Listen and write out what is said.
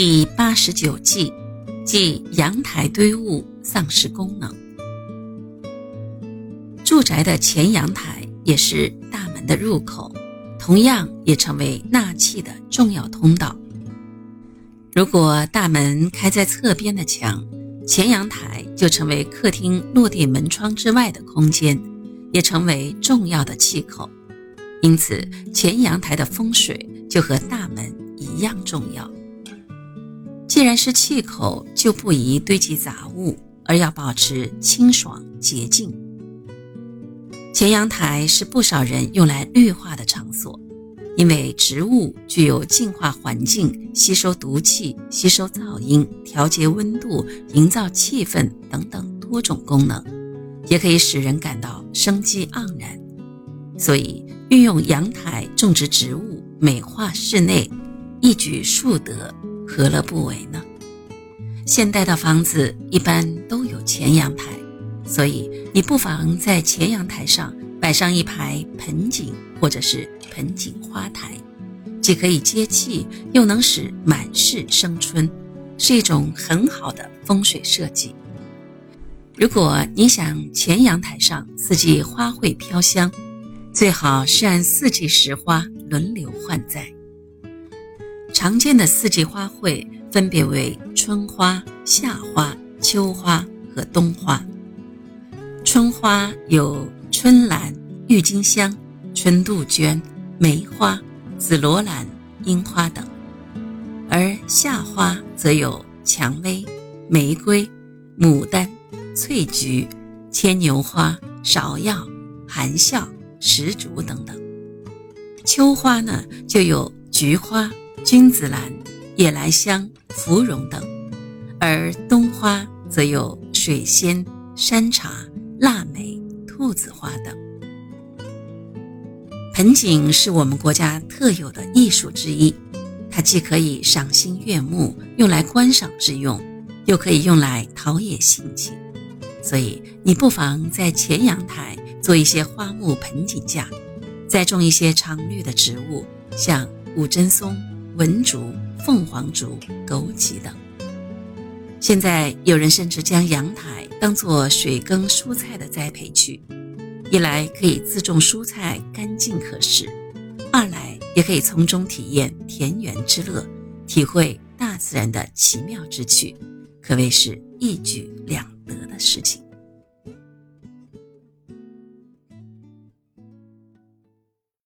第八十九计，即阳台堆物丧失功能。住宅的前阳台也是大门的入口，同样也成为纳气的重要通道。如果大门开在侧边的墙，前阳台就成为客厅落地门窗之外的空间，也成为重要的气口。因此，前阳台的风水就和大门一样重要。既然是气口，就不宜堆积杂物，而要保持清爽洁净。前阳台是不少人用来绿化的场所，因为植物具有净化环境、吸收毒气、吸收噪音、调节温度、营造气氛等等多种功能，也可以使人感到生机盎然。所以，运用阳台种植植物，美化室内，一举数得。何乐不为呢？现代的房子一般都有前阳台，所以你不妨在前阳台上摆上一排盆景或者是盆景花台，既可以接气，又能使满室生春，是一种很好的风水设计。如果你想前阳台上四季花卉飘香，最好是按四季时花轮流换栽。常见的四季花卉分别为春花、夏花、秋花和冬花。春花有春兰、郁金香、春杜鹃、梅花、紫罗兰、樱花等，而夏花则有蔷薇、玫瑰、牡丹、翠菊、牵牛花、芍药、含笑、石竹等等。秋花呢，就有菊花。君子兰、夜来香、芙蓉等，而冬花则有水仙、山茶、腊梅、兔子花等。盆景是我们国家特有的艺术之一，它既可以赏心悦目，用来观赏之用，又可以用来陶冶性情。所以，你不妨在前阳台做一些花木盆景架，再种一些常绿的植物，像五针松。文竹、凤凰竹、枸杞等。现在有人甚至将阳台当作水耕蔬菜的栽培区，一来可以自种蔬菜干净可食，二来也可以从中体验田园之乐，体会大自然的奇妙之趣，可谓是一举两得的事情。